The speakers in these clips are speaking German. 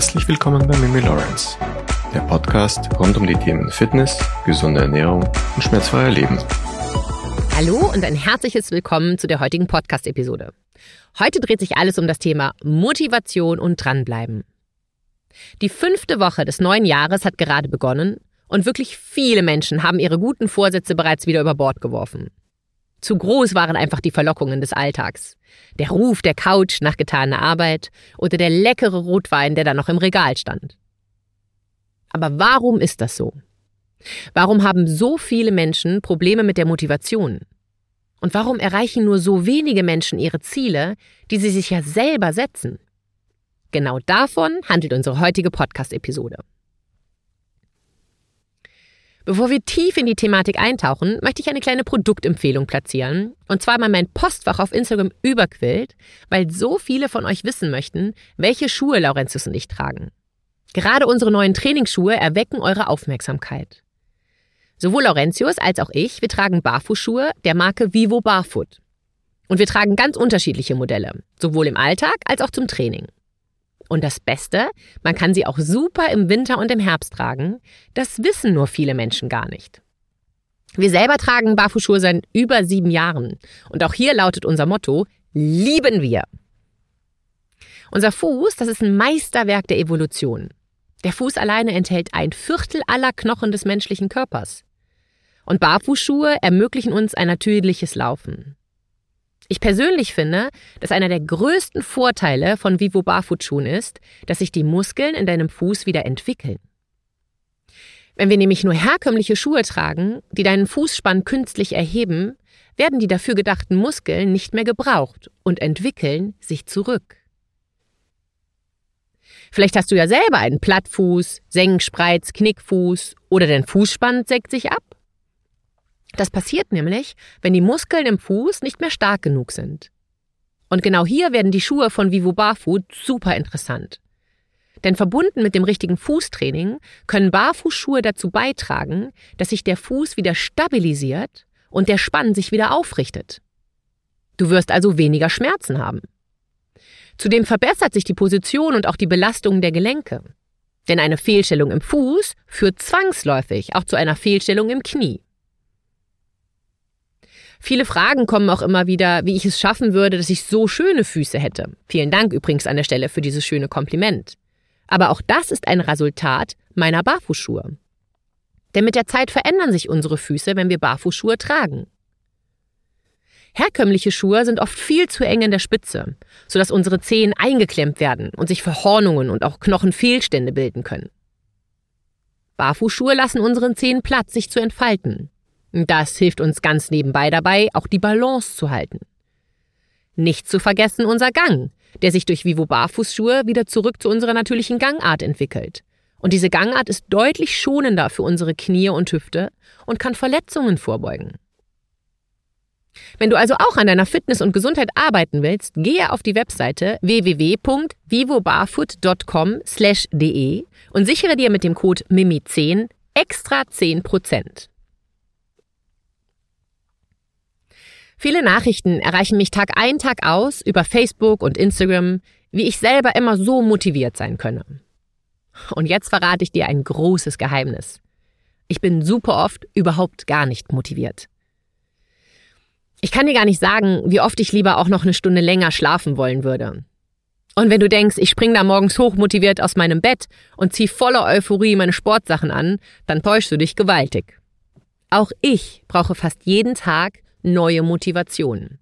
Herzlich willkommen bei Mimi Lawrence, der Podcast rund um die Themen Fitness, gesunde Ernährung und schmerzfreier Leben. Hallo und ein herzliches Willkommen zu der heutigen Podcast-Episode. Heute dreht sich alles um das Thema Motivation und dranbleiben. Die fünfte Woche des neuen Jahres hat gerade begonnen und wirklich viele Menschen haben ihre guten Vorsätze bereits wieder über Bord geworfen. Zu groß waren einfach die Verlockungen des Alltags. Der Ruf der Couch nach getaner Arbeit oder der leckere Rotwein, der da noch im Regal stand. Aber warum ist das so? Warum haben so viele Menschen Probleme mit der Motivation? Und warum erreichen nur so wenige Menschen ihre Ziele, die sie sich ja selber setzen? Genau davon handelt unsere heutige Podcast-Episode. Bevor wir tief in die Thematik eintauchen, möchte ich eine kleine Produktempfehlung platzieren. Und zwar mal mein Postfach auf Instagram überquillt, weil so viele von euch wissen möchten, welche Schuhe Laurentius und ich tragen. Gerade unsere neuen Trainingsschuhe erwecken eure Aufmerksamkeit. Sowohl Laurentius als auch ich, wir tragen Barfußschuhe der Marke Vivo Barfoot. Und wir tragen ganz unterschiedliche Modelle, sowohl im Alltag als auch zum Training. Und das Beste, man kann sie auch super im Winter und im Herbst tragen. Das wissen nur viele Menschen gar nicht. Wir selber tragen Barfußschuhe seit über sieben Jahren. Und auch hier lautet unser Motto, lieben wir. Unser Fuß, das ist ein Meisterwerk der Evolution. Der Fuß alleine enthält ein Viertel aller Knochen des menschlichen Körpers. Und Barfußschuhe ermöglichen uns ein natürliches Laufen. Ich persönlich finde, dass einer der größten Vorteile von Vivo Barfußschuhen ist, dass sich die Muskeln in deinem Fuß wieder entwickeln. Wenn wir nämlich nur herkömmliche Schuhe tragen, die deinen Fußspann künstlich erheben, werden die dafür gedachten Muskeln nicht mehr gebraucht und entwickeln sich zurück. Vielleicht hast du ja selber einen Plattfuß, Senkspreiz, Knickfuß oder dein Fußspann senkt sich ab. Das passiert nämlich, wenn die Muskeln im Fuß nicht mehr stark genug sind. Und genau hier werden die Schuhe von Vivo Barfoot super interessant. Denn verbunden mit dem richtigen Fußtraining können Barfußschuhe dazu beitragen, dass sich der Fuß wieder stabilisiert und der Spann sich wieder aufrichtet. Du wirst also weniger Schmerzen haben. Zudem verbessert sich die Position und auch die Belastung der Gelenke. Denn eine Fehlstellung im Fuß führt zwangsläufig auch zu einer Fehlstellung im Knie. Viele Fragen kommen auch immer wieder, wie ich es schaffen würde, dass ich so schöne Füße hätte. Vielen Dank übrigens an der Stelle für dieses schöne Kompliment. Aber auch das ist ein Resultat meiner Barfußschuhe. Denn mit der Zeit verändern sich unsere Füße, wenn wir Barfußschuhe tragen. Herkömmliche Schuhe sind oft viel zu eng in der Spitze, sodass unsere Zehen eingeklemmt werden und sich Verhornungen und auch Knochenfehlstände bilden können. Barfußschuhe lassen unseren Zehen Platz, sich zu entfalten. Das hilft uns ganz nebenbei dabei, auch die Balance zu halten. Nicht zu vergessen unser Gang, der sich durch Vivo Barfußschuhe wieder zurück zu unserer natürlichen Gangart entwickelt. Und diese Gangart ist deutlich schonender für unsere Knie und Hüfte und kann Verletzungen vorbeugen. Wenn du also auch an deiner Fitness und Gesundheit arbeiten willst, gehe auf die Webseite www.vivobarfoot.com/de und sichere dir mit dem Code MIMI10 extra 10%. Viele Nachrichten erreichen mich Tag ein, Tag aus über Facebook und Instagram, wie ich selber immer so motiviert sein könne. Und jetzt verrate ich dir ein großes Geheimnis. Ich bin super oft überhaupt gar nicht motiviert. Ich kann dir gar nicht sagen, wie oft ich lieber auch noch eine Stunde länger schlafen wollen würde. Und wenn du denkst, ich spring da morgens hochmotiviert aus meinem Bett und zieh voller Euphorie meine Sportsachen an, dann täuschst du dich gewaltig. Auch ich brauche fast jeden Tag neue Motivationen.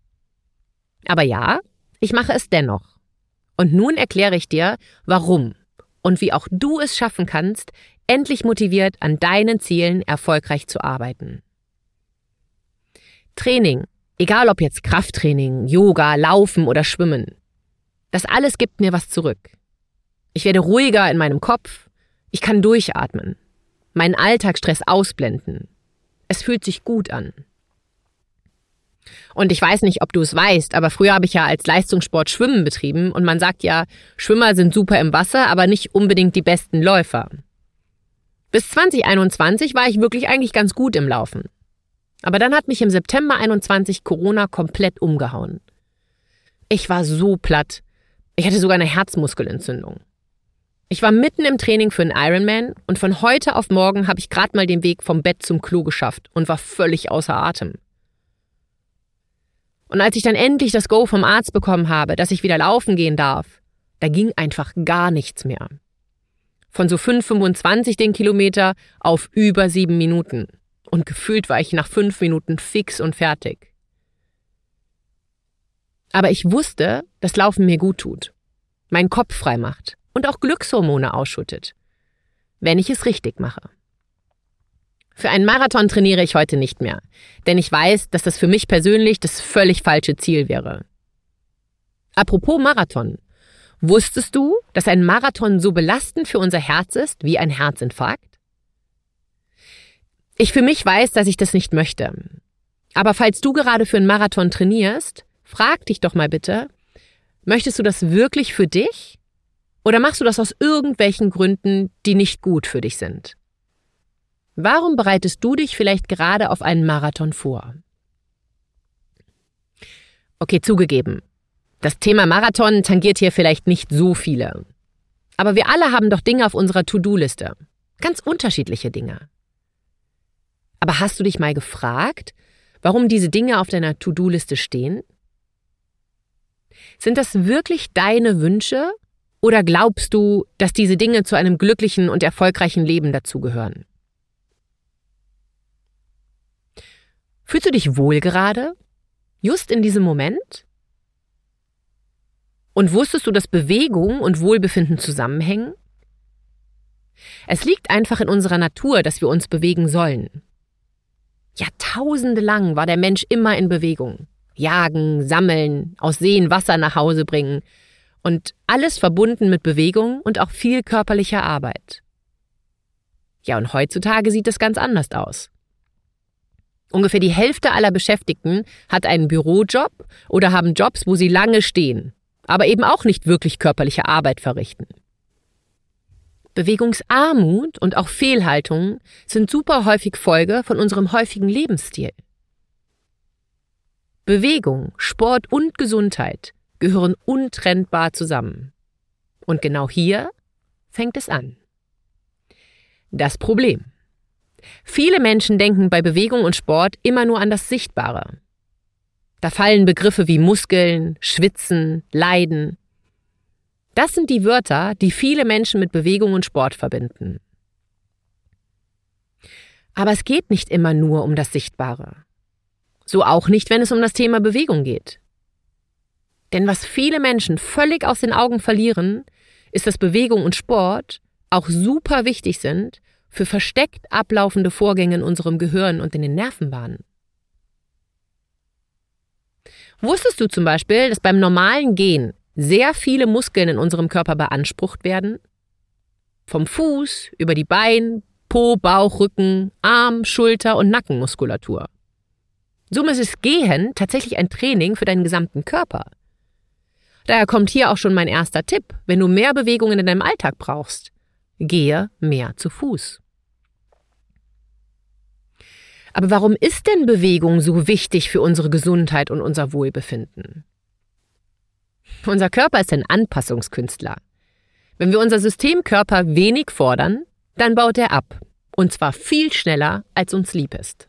Aber ja, ich mache es dennoch. Und nun erkläre ich dir, warum und wie auch du es schaffen kannst, endlich motiviert an deinen Zielen erfolgreich zu arbeiten. Training, egal ob jetzt Krafttraining, Yoga, Laufen oder Schwimmen, das alles gibt mir was zurück. Ich werde ruhiger in meinem Kopf, ich kann durchatmen, meinen Alltagsstress ausblenden. Es fühlt sich gut an. Und ich weiß nicht, ob du es weißt, aber früher habe ich ja als Leistungssport Schwimmen betrieben und man sagt ja, Schwimmer sind super im Wasser, aber nicht unbedingt die besten Läufer. Bis 2021 war ich wirklich eigentlich ganz gut im Laufen. Aber dann hat mich im September 21 Corona komplett umgehauen. Ich war so platt. Ich hatte sogar eine Herzmuskelentzündung. Ich war mitten im Training für einen Ironman und von heute auf morgen habe ich gerade mal den Weg vom Bett zum Klo geschafft und war völlig außer Atem. Und als ich dann endlich das Go vom Arzt bekommen habe, dass ich wieder laufen gehen darf, da ging einfach gar nichts mehr. Von so 5,25 den Kilometer auf über sieben Minuten. Und gefühlt war ich nach fünf Minuten fix und fertig. Aber ich wusste, dass Laufen mir gut tut, meinen Kopf frei macht und auch Glückshormone ausschüttet, wenn ich es richtig mache. Für einen Marathon trainiere ich heute nicht mehr, denn ich weiß, dass das für mich persönlich das völlig falsche Ziel wäre. Apropos Marathon. Wusstest du, dass ein Marathon so belastend für unser Herz ist wie ein Herzinfarkt? Ich für mich weiß, dass ich das nicht möchte. Aber falls du gerade für einen Marathon trainierst, frag dich doch mal bitte, möchtest du das wirklich für dich? Oder machst du das aus irgendwelchen Gründen, die nicht gut für dich sind? Warum bereitest du dich vielleicht gerade auf einen Marathon vor? Okay, zugegeben. Das Thema Marathon tangiert hier vielleicht nicht so viele. Aber wir alle haben doch Dinge auf unserer To-Do-Liste. Ganz unterschiedliche Dinge. Aber hast du dich mal gefragt, warum diese Dinge auf deiner To-Do-Liste stehen? Sind das wirklich deine Wünsche oder glaubst du, dass diese Dinge zu einem glücklichen und erfolgreichen Leben dazugehören? Fühlst du dich wohl gerade? Just in diesem Moment? Und wusstest du, dass Bewegung und Wohlbefinden zusammenhängen? Es liegt einfach in unserer Natur, dass wir uns bewegen sollen. Jahrtausende lang war der Mensch immer in Bewegung. Jagen, sammeln, aus Seen Wasser nach Hause bringen. Und alles verbunden mit Bewegung und auch viel körperlicher Arbeit. Ja, und heutzutage sieht es ganz anders aus. Ungefähr die Hälfte aller Beschäftigten hat einen Bürojob oder haben Jobs, wo sie lange stehen, aber eben auch nicht wirklich körperliche Arbeit verrichten. Bewegungsarmut und auch Fehlhaltungen sind super häufig Folge von unserem häufigen Lebensstil. Bewegung, Sport und Gesundheit gehören untrennbar zusammen. Und genau hier fängt es an. Das Problem. Viele Menschen denken bei Bewegung und Sport immer nur an das Sichtbare. Da fallen Begriffe wie Muskeln, Schwitzen, Leiden, das sind die Wörter, die viele Menschen mit Bewegung und Sport verbinden. Aber es geht nicht immer nur um das Sichtbare. So auch nicht, wenn es um das Thema Bewegung geht. Denn was viele Menschen völlig aus den Augen verlieren, ist, dass Bewegung und Sport auch super wichtig sind für versteckt ablaufende Vorgänge in unserem Gehirn und in den Nervenbahnen. Wusstest du zum Beispiel, dass beim normalen Gehen sehr viele Muskeln in unserem Körper beansprucht werden. Vom Fuß über die Bein, Po, Bauch, Rücken, Arm, Schulter und Nackenmuskulatur. Somit ist Gehen tatsächlich ein Training für deinen gesamten Körper. Daher kommt hier auch schon mein erster Tipp, wenn du mehr Bewegungen in deinem Alltag brauchst. Gehe mehr zu Fuß. Aber warum ist denn Bewegung so wichtig für unsere Gesundheit und unser Wohlbefinden? Unser Körper ist ein Anpassungskünstler. Wenn wir unser Systemkörper wenig fordern, dann baut er ab. Und zwar viel schneller, als uns lieb ist.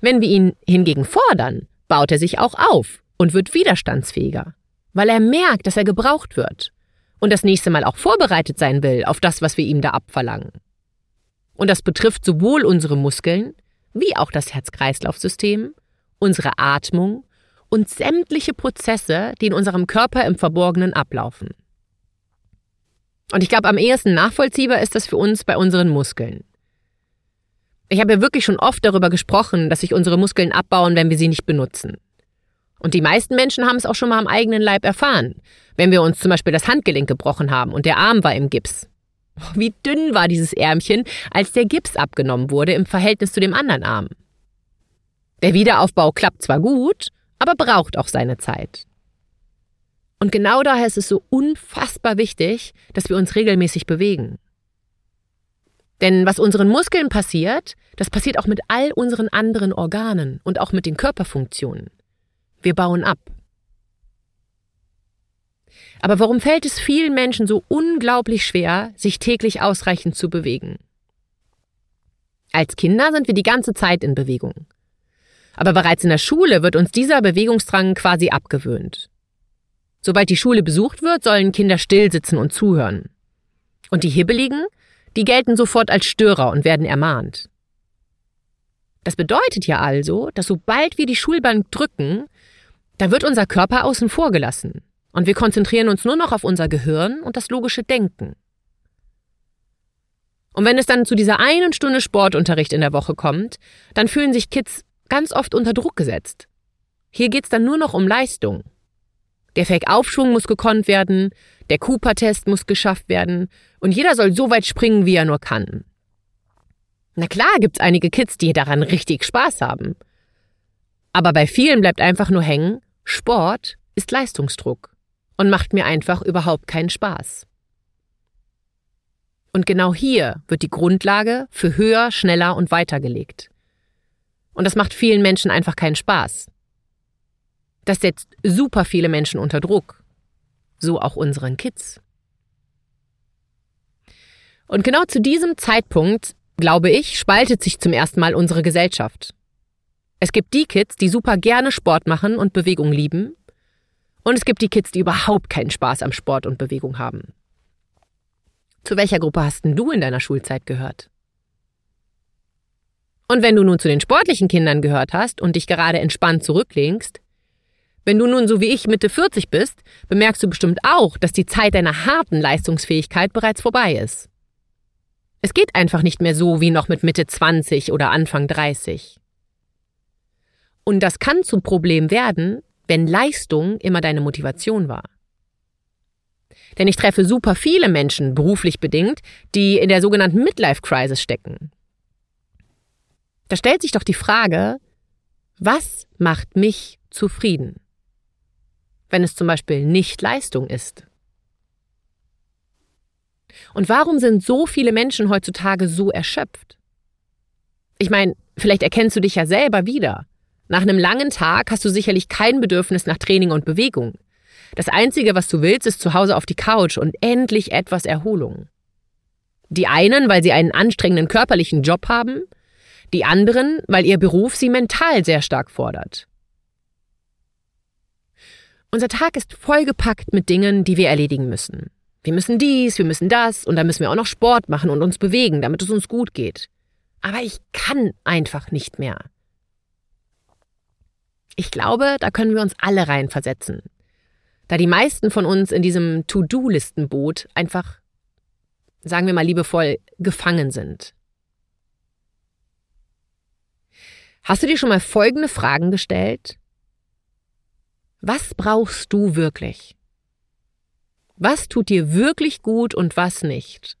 Wenn wir ihn hingegen fordern, baut er sich auch auf und wird widerstandsfähiger, weil er merkt, dass er gebraucht wird und das nächste Mal auch vorbereitet sein will auf das, was wir ihm da abverlangen. Und das betrifft sowohl unsere Muskeln wie auch das Herz-Kreislauf-System, unsere Atmung und sämtliche Prozesse, die in unserem Körper im Verborgenen ablaufen. Und ich glaube, am ehesten nachvollziehbar ist das für uns bei unseren Muskeln. Ich habe ja wirklich schon oft darüber gesprochen, dass sich unsere Muskeln abbauen, wenn wir sie nicht benutzen. Und die meisten Menschen haben es auch schon mal am eigenen Leib erfahren, wenn wir uns zum Beispiel das Handgelenk gebrochen haben und der Arm war im Gips. Wie dünn war dieses Ärmchen, als der Gips abgenommen wurde im Verhältnis zu dem anderen Arm. Der Wiederaufbau klappt zwar gut, aber braucht auch seine Zeit. Und genau daher ist es so unfassbar wichtig, dass wir uns regelmäßig bewegen. Denn was unseren Muskeln passiert, das passiert auch mit all unseren anderen Organen und auch mit den Körperfunktionen. Wir bauen ab. Aber warum fällt es vielen Menschen so unglaublich schwer, sich täglich ausreichend zu bewegen? Als Kinder sind wir die ganze Zeit in Bewegung. Aber bereits in der Schule wird uns dieser Bewegungsdrang quasi abgewöhnt. Sobald die Schule besucht wird, sollen Kinder stillsitzen und zuhören. Und die Hibbeligen, die gelten sofort als Störer und werden ermahnt. Das bedeutet ja also, dass sobald wir die Schulbank drücken, da wird unser Körper außen vor gelassen und wir konzentrieren uns nur noch auf unser Gehirn und das logische Denken. Und wenn es dann zu dieser einen Stunde Sportunterricht in der Woche kommt, dann fühlen sich Kids ganz oft unter Druck gesetzt. Hier geht's dann nur noch um Leistung. Der Fake-Aufschwung muss gekonnt werden, der Cooper-Test muss geschafft werden und jeder soll so weit springen, wie er nur kann. Na klar gibt's einige Kids, die daran richtig Spaß haben. Aber bei vielen bleibt einfach nur hängen, Sport ist Leistungsdruck und macht mir einfach überhaupt keinen Spaß. Und genau hier wird die Grundlage für höher, schneller und weiter gelegt. Und das macht vielen Menschen einfach keinen Spaß. Das setzt super viele Menschen unter Druck. So auch unseren Kids. Und genau zu diesem Zeitpunkt, glaube ich, spaltet sich zum ersten Mal unsere Gesellschaft. Es gibt die Kids, die super gerne Sport machen und Bewegung lieben. Und es gibt die Kids, die überhaupt keinen Spaß am Sport und Bewegung haben. Zu welcher Gruppe hast denn du in deiner Schulzeit gehört? Und wenn du nun zu den sportlichen Kindern gehört hast und dich gerade entspannt zurücklehnst, wenn du nun so wie ich Mitte 40 bist, bemerkst du bestimmt auch, dass die Zeit deiner harten Leistungsfähigkeit bereits vorbei ist. Es geht einfach nicht mehr so wie noch mit Mitte 20 oder Anfang 30. Und das kann zum Problem werden, wenn Leistung immer deine Motivation war. Denn ich treffe super viele Menschen, beruflich bedingt, die in der sogenannten Midlife Crisis stecken. Da stellt sich doch die Frage, was macht mich zufrieden? Wenn es zum Beispiel nicht Leistung ist. Und warum sind so viele Menschen heutzutage so erschöpft? Ich meine, vielleicht erkennst du dich ja selber wieder. Nach einem langen Tag hast du sicherlich kein Bedürfnis nach Training und Bewegung. Das Einzige, was du willst, ist zu Hause auf die Couch und endlich etwas Erholung. Die einen, weil sie einen anstrengenden körperlichen Job haben, die anderen, weil ihr Beruf sie mental sehr stark fordert. Unser Tag ist vollgepackt mit Dingen, die wir erledigen müssen. Wir müssen dies, wir müssen das und dann müssen wir auch noch Sport machen und uns bewegen, damit es uns gut geht. Aber ich kann einfach nicht mehr. Ich glaube, da können wir uns alle reinversetzen da die meisten von uns in diesem To-Do-Listenboot einfach, sagen wir mal liebevoll, gefangen sind. Hast du dir schon mal folgende Fragen gestellt? Was brauchst du wirklich? Was tut dir wirklich gut und was nicht?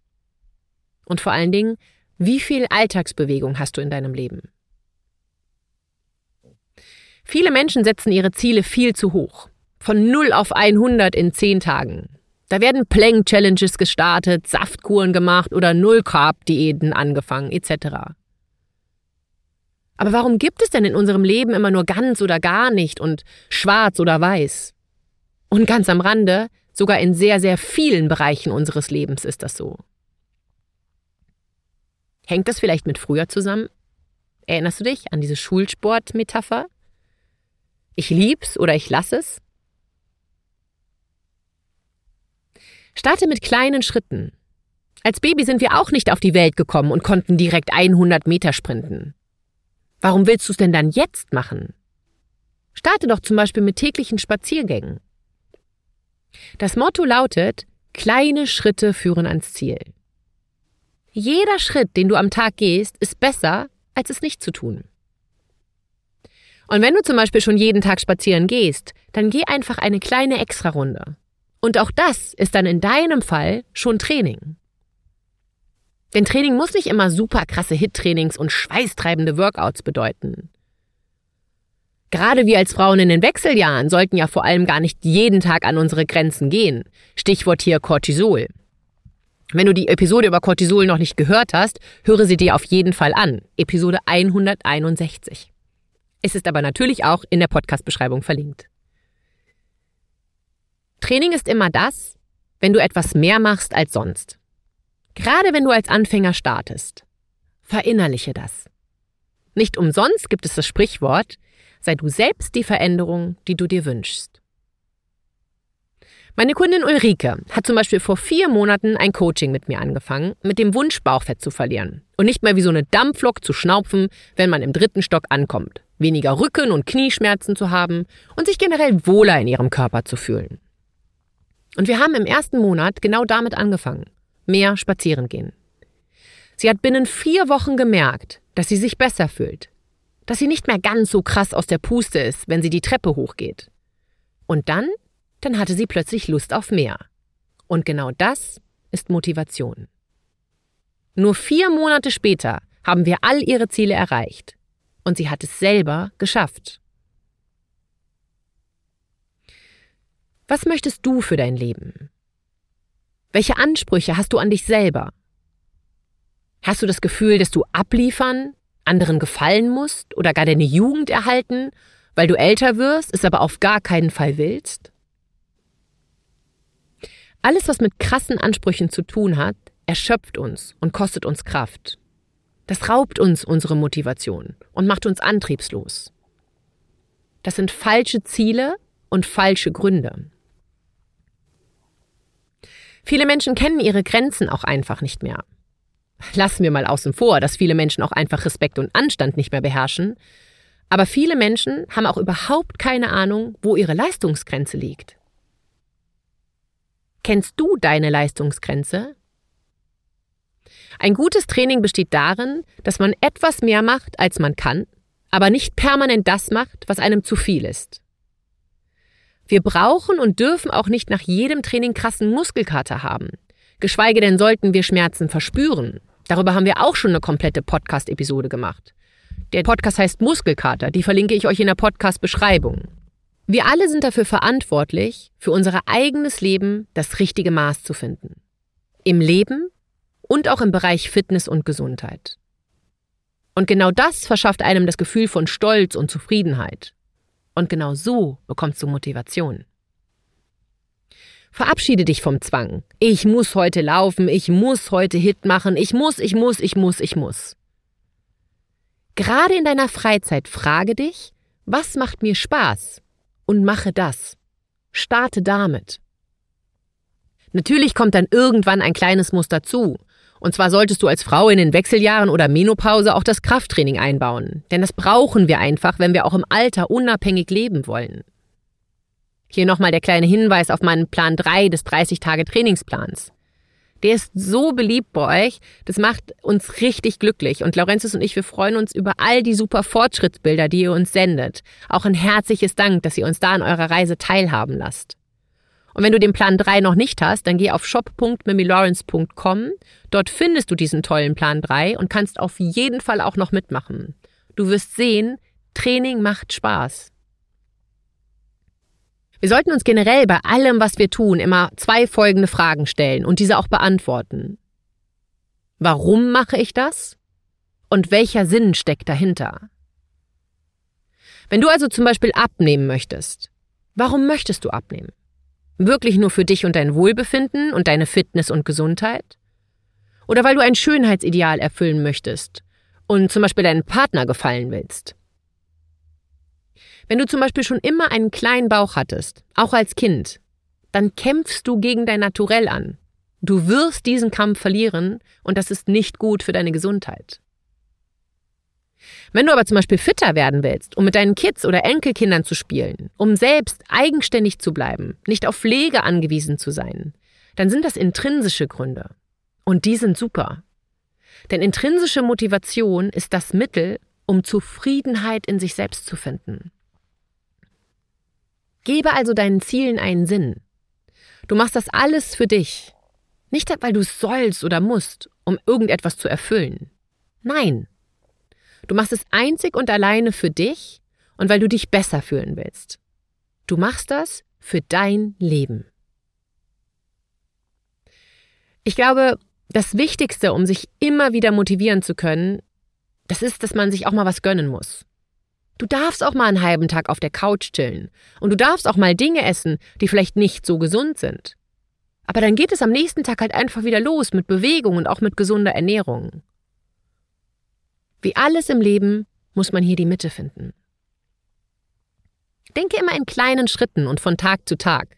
Und vor allen Dingen, wie viel Alltagsbewegung hast du in deinem Leben? Viele Menschen setzen ihre Ziele viel zu hoch. Von 0 auf 100 in 10 Tagen. Da werden Plank-Challenges gestartet, Saftkuren gemacht oder Null-Carb-Diäten angefangen, etc. Aber warum gibt es denn in unserem Leben immer nur ganz oder gar nicht und schwarz oder weiß? Und ganz am Rande, sogar in sehr, sehr vielen Bereichen unseres Lebens ist das so. Hängt das vielleicht mit früher zusammen? Erinnerst du dich an diese Schulsport-Metapher? Ich lieb's oder ich lass es? Starte mit kleinen Schritten. Als Baby sind wir auch nicht auf die Welt gekommen und konnten direkt 100 Meter sprinten. Warum willst du es denn dann jetzt machen? Starte doch zum Beispiel mit täglichen Spaziergängen. Das Motto lautet, kleine Schritte führen ans Ziel. Jeder Schritt, den du am Tag gehst, ist besser, als es nicht zu tun. Und wenn du zum Beispiel schon jeden Tag spazieren gehst, dann geh einfach eine kleine Extrarunde. Und auch das ist dann in deinem Fall schon Training. Denn Training muss nicht immer super krasse Hit-Trainings und schweißtreibende Workouts bedeuten. Gerade wir als Frauen in den Wechseljahren sollten ja vor allem gar nicht jeden Tag an unsere Grenzen gehen. Stichwort hier Cortisol. Wenn du die Episode über Cortisol noch nicht gehört hast, höre sie dir auf jeden Fall an. Episode 161. Es ist aber natürlich auch in der Podcast-Beschreibung verlinkt. Training ist immer das, wenn du etwas mehr machst als sonst. Gerade wenn du als Anfänger startest. Verinnerliche das. Nicht umsonst gibt es das Sprichwort, sei du selbst die Veränderung, die du dir wünschst. Meine Kundin Ulrike hat zum Beispiel vor vier Monaten ein Coaching mit mir angefangen, mit dem Wunsch, Bauchfett zu verlieren und nicht mehr wie so eine Dampflok zu schnaufen, wenn man im dritten Stock ankommt, weniger Rücken- und Knieschmerzen zu haben und sich generell wohler in ihrem Körper zu fühlen. Und wir haben im ersten Monat genau damit angefangen. Mehr spazieren gehen. Sie hat binnen vier Wochen gemerkt, dass sie sich besser fühlt. Dass sie nicht mehr ganz so krass aus der Puste ist, wenn sie die Treppe hochgeht. Und dann dann hatte sie plötzlich Lust auf mehr. Und genau das ist Motivation. Nur vier Monate später haben wir all ihre Ziele erreicht. Und sie hat es selber geschafft. Was möchtest du für dein Leben? Welche Ansprüche hast du an dich selber? Hast du das Gefühl, dass du abliefern, anderen gefallen musst oder gar deine Jugend erhalten, weil du älter wirst, es aber auf gar keinen Fall willst? Alles, was mit krassen Ansprüchen zu tun hat, erschöpft uns und kostet uns Kraft. Das raubt uns unsere Motivation und macht uns antriebslos. Das sind falsche Ziele und falsche Gründe. Viele Menschen kennen ihre Grenzen auch einfach nicht mehr. Lassen wir mal außen vor, dass viele Menschen auch einfach Respekt und Anstand nicht mehr beherrschen. Aber viele Menschen haben auch überhaupt keine Ahnung, wo ihre Leistungsgrenze liegt. Kennst du deine Leistungsgrenze? Ein gutes Training besteht darin, dass man etwas mehr macht, als man kann, aber nicht permanent das macht, was einem zu viel ist. Wir brauchen und dürfen auch nicht nach jedem Training krassen Muskelkater haben. Geschweige denn sollten wir Schmerzen verspüren. Darüber haben wir auch schon eine komplette Podcast-Episode gemacht. Der Podcast heißt Muskelkater, die verlinke ich euch in der Podcast-Beschreibung. Wir alle sind dafür verantwortlich, für unser eigenes Leben das richtige Maß zu finden. Im Leben und auch im Bereich Fitness und Gesundheit. Und genau das verschafft einem das Gefühl von Stolz und Zufriedenheit. Und genau so bekommst du Motivation. Verabschiede dich vom Zwang. Ich muss heute laufen, ich muss heute Hit machen, ich muss, ich muss, ich muss, ich muss. Gerade in deiner Freizeit frage dich, was macht mir Spaß? und mache das. Starte damit. Natürlich kommt dann irgendwann ein kleines Muss dazu. Und zwar solltest du als Frau in den Wechseljahren oder Menopause auch das Krafttraining einbauen. Denn das brauchen wir einfach, wenn wir auch im Alter unabhängig leben wollen. Hier nochmal der kleine Hinweis auf meinen Plan 3 des 30-Tage-Trainingsplans. Der ist so beliebt bei euch. Das macht uns richtig glücklich. Und Laurentius und ich, wir freuen uns über all die super Fortschrittsbilder, die ihr uns sendet. Auch ein herzliches Dank, dass ihr uns da an eurer Reise teilhaben lasst. Und wenn du den Plan 3 noch nicht hast, dann geh auf shop.mimilawrence.com. Dort findest du diesen tollen Plan 3 und kannst auf jeden Fall auch noch mitmachen. Du wirst sehen, Training macht Spaß. Wir sollten uns generell bei allem, was wir tun, immer zwei folgende Fragen stellen und diese auch beantworten. Warum mache ich das? Und welcher Sinn steckt dahinter? Wenn du also zum Beispiel abnehmen möchtest, warum möchtest du abnehmen? Wirklich nur für dich und dein Wohlbefinden und deine Fitness und Gesundheit? Oder weil du ein Schönheitsideal erfüllen möchtest und zum Beispiel deinen Partner gefallen willst? Wenn du zum Beispiel schon immer einen kleinen Bauch hattest, auch als Kind, dann kämpfst du gegen dein Naturell an. Du wirst diesen Kampf verlieren und das ist nicht gut für deine Gesundheit. Wenn du aber zum Beispiel fitter werden willst, um mit deinen Kids oder Enkelkindern zu spielen, um selbst eigenständig zu bleiben, nicht auf Pflege angewiesen zu sein, dann sind das intrinsische Gründe. Und die sind super. Denn intrinsische Motivation ist das Mittel, um Zufriedenheit in sich selbst zu finden. Gebe also deinen Zielen einen Sinn. Du machst das alles für dich. Nicht, weil du es sollst oder musst, um irgendetwas zu erfüllen. Nein. Du machst es einzig und alleine für dich und weil du dich besser fühlen willst. Du machst das für dein Leben. Ich glaube, das Wichtigste, um sich immer wieder motivieren zu können, das ist, dass man sich auch mal was gönnen muss. Du darfst auch mal einen halben Tag auf der Couch chillen. Und du darfst auch mal Dinge essen, die vielleicht nicht so gesund sind. Aber dann geht es am nächsten Tag halt einfach wieder los mit Bewegung und auch mit gesunder Ernährung. Wie alles im Leben muss man hier die Mitte finden. Denke immer in kleinen Schritten und von Tag zu Tag.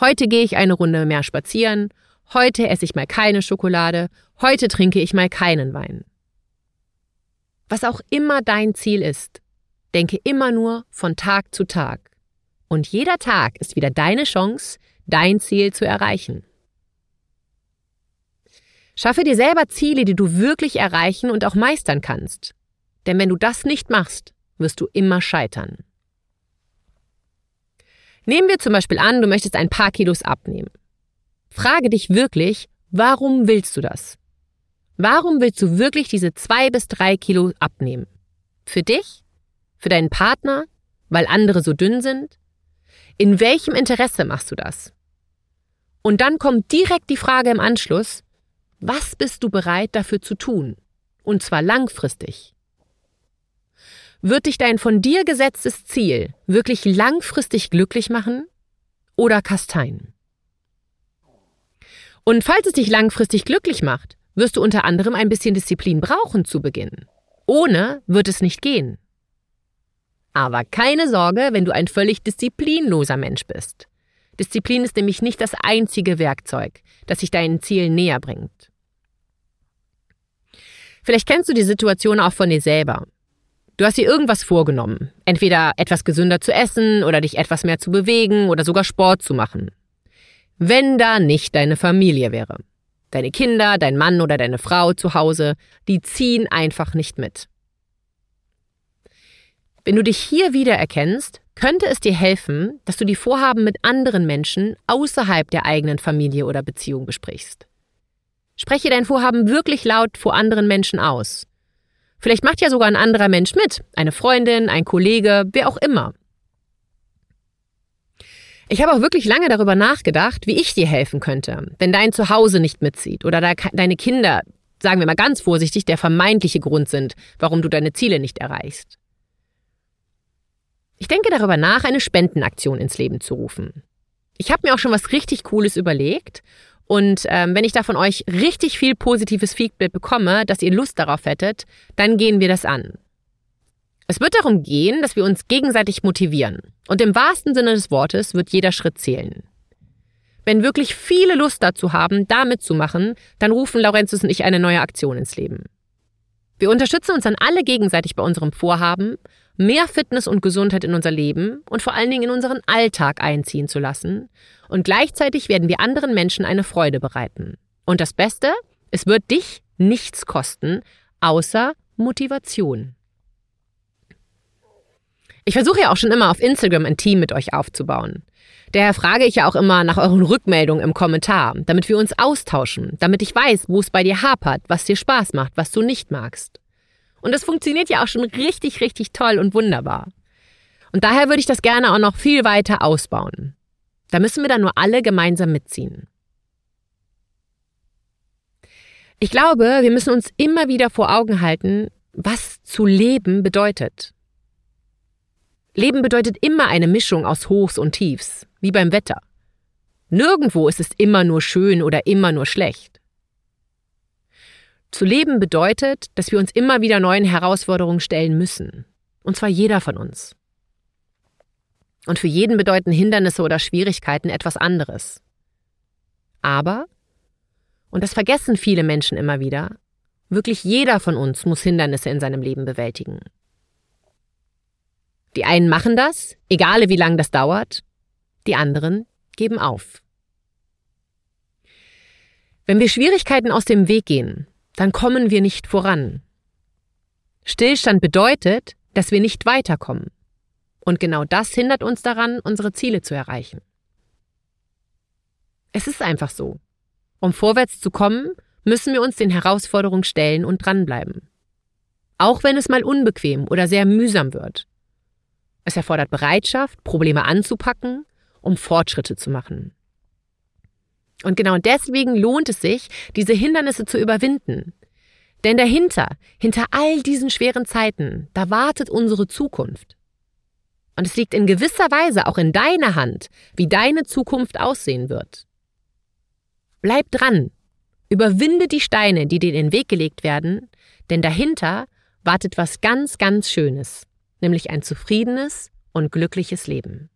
Heute gehe ich eine Runde mehr spazieren, heute esse ich mal keine Schokolade, heute trinke ich mal keinen Wein. Was auch immer dein Ziel ist, denke immer nur von Tag zu Tag. Und jeder Tag ist wieder deine Chance, dein Ziel zu erreichen. Schaffe dir selber Ziele, die du wirklich erreichen und auch meistern kannst. Denn wenn du das nicht machst, wirst du immer scheitern. Nehmen wir zum Beispiel an, du möchtest ein paar Kilos abnehmen. Frage dich wirklich, warum willst du das? Warum willst du wirklich diese zwei bis drei Kilo abnehmen? Für dich? Für deinen Partner? Weil andere so dünn sind? In welchem Interesse machst du das? Und dann kommt direkt die Frage im Anschluss, was bist du bereit dafür zu tun? Und zwar langfristig. Wird dich dein von dir gesetztes Ziel wirklich langfristig glücklich machen oder kasteien? Und falls es dich langfristig glücklich macht, wirst du unter anderem ein bisschen Disziplin brauchen zu Beginn. Ohne wird es nicht gehen. Aber keine Sorge, wenn du ein völlig disziplinloser Mensch bist. Disziplin ist nämlich nicht das einzige Werkzeug, das sich deinen Zielen näher bringt. Vielleicht kennst du die Situation auch von dir selber. Du hast dir irgendwas vorgenommen, entweder etwas gesünder zu essen oder dich etwas mehr zu bewegen oder sogar Sport zu machen. Wenn da nicht deine Familie wäre. Deine Kinder, dein Mann oder deine Frau zu Hause, die ziehen einfach nicht mit. Wenn du dich hier wiedererkennst, könnte es dir helfen, dass du die Vorhaben mit anderen Menschen außerhalb der eigenen Familie oder Beziehung besprichst. Spreche dein Vorhaben wirklich laut vor anderen Menschen aus. Vielleicht macht ja sogar ein anderer Mensch mit, eine Freundin, ein Kollege, wer auch immer. Ich habe auch wirklich lange darüber nachgedacht, wie ich dir helfen könnte, wenn dein Zuhause nicht mitzieht oder deine Kinder, sagen wir mal ganz vorsichtig, der vermeintliche Grund sind, warum du deine Ziele nicht erreichst. Ich denke darüber nach, eine Spendenaktion ins Leben zu rufen. Ich habe mir auch schon was richtig Cooles überlegt und ähm, wenn ich da von euch richtig viel positives Feedback bekomme, dass ihr Lust darauf hättet, dann gehen wir das an. Es wird darum gehen, dass wir uns gegenseitig motivieren. Und im wahrsten Sinne des Wortes wird jeder Schritt zählen. Wenn wirklich viele Lust dazu haben, da mitzumachen, dann rufen Laurentius und ich eine neue Aktion ins Leben. Wir unterstützen uns dann alle gegenseitig bei unserem Vorhaben, mehr Fitness und Gesundheit in unser Leben und vor allen Dingen in unseren Alltag einziehen zu lassen. Und gleichzeitig werden wir anderen Menschen eine Freude bereiten. Und das Beste, es wird dich nichts kosten, außer Motivation. Ich versuche ja auch schon immer auf Instagram ein Team mit euch aufzubauen. Daher frage ich ja auch immer nach euren Rückmeldungen im Kommentar, damit wir uns austauschen, damit ich weiß, wo es bei dir hapert, was dir Spaß macht, was du nicht magst. Und das funktioniert ja auch schon richtig, richtig toll und wunderbar. Und daher würde ich das gerne auch noch viel weiter ausbauen. Da müssen wir dann nur alle gemeinsam mitziehen. Ich glaube, wir müssen uns immer wieder vor Augen halten, was zu leben bedeutet. Leben bedeutet immer eine Mischung aus Hochs und Tiefs, wie beim Wetter. Nirgendwo ist es immer nur schön oder immer nur schlecht. Zu leben bedeutet, dass wir uns immer wieder neuen Herausforderungen stellen müssen. Und zwar jeder von uns. Und für jeden bedeuten Hindernisse oder Schwierigkeiten etwas anderes. Aber, und das vergessen viele Menschen immer wieder, wirklich jeder von uns muss Hindernisse in seinem Leben bewältigen. Die einen machen das, egal wie lange das dauert, die anderen geben auf. Wenn wir Schwierigkeiten aus dem Weg gehen, dann kommen wir nicht voran. Stillstand bedeutet, dass wir nicht weiterkommen. Und genau das hindert uns daran, unsere Ziele zu erreichen. Es ist einfach so. Um vorwärts zu kommen, müssen wir uns den Herausforderungen stellen und dranbleiben. Auch wenn es mal unbequem oder sehr mühsam wird. Es erfordert Bereitschaft, Probleme anzupacken, um Fortschritte zu machen. Und genau deswegen lohnt es sich, diese Hindernisse zu überwinden. Denn dahinter, hinter all diesen schweren Zeiten, da wartet unsere Zukunft. Und es liegt in gewisser Weise auch in deiner Hand, wie deine Zukunft aussehen wird. Bleib dran. Überwinde die Steine, die dir in den Weg gelegt werden, denn dahinter wartet was ganz, ganz Schönes, nämlich ein zufriedenes und glückliches Leben.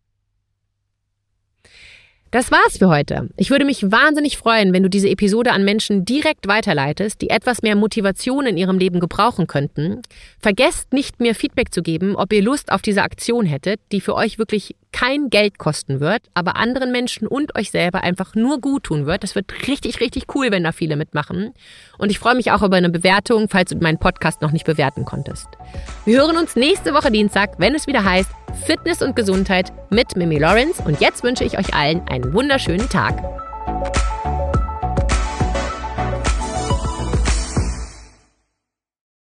Das war's für heute. Ich würde mich wahnsinnig freuen, wenn du diese Episode an Menschen direkt weiterleitest, die etwas mehr Motivation in ihrem Leben gebrauchen könnten. Vergesst nicht, mir Feedback zu geben, ob ihr Lust auf diese Aktion hättet, die für euch wirklich kein Geld kosten wird, aber anderen Menschen und euch selber einfach nur gut tun wird. Das wird richtig, richtig cool, wenn da viele mitmachen. Und ich freue mich auch über eine Bewertung, falls du meinen Podcast noch nicht bewerten konntest. Wir hören uns nächste Woche Dienstag, wenn es wieder heißt Fitness und Gesundheit mit Mimi Lawrence. Und jetzt wünsche ich euch allen einen wunderschönen Tag.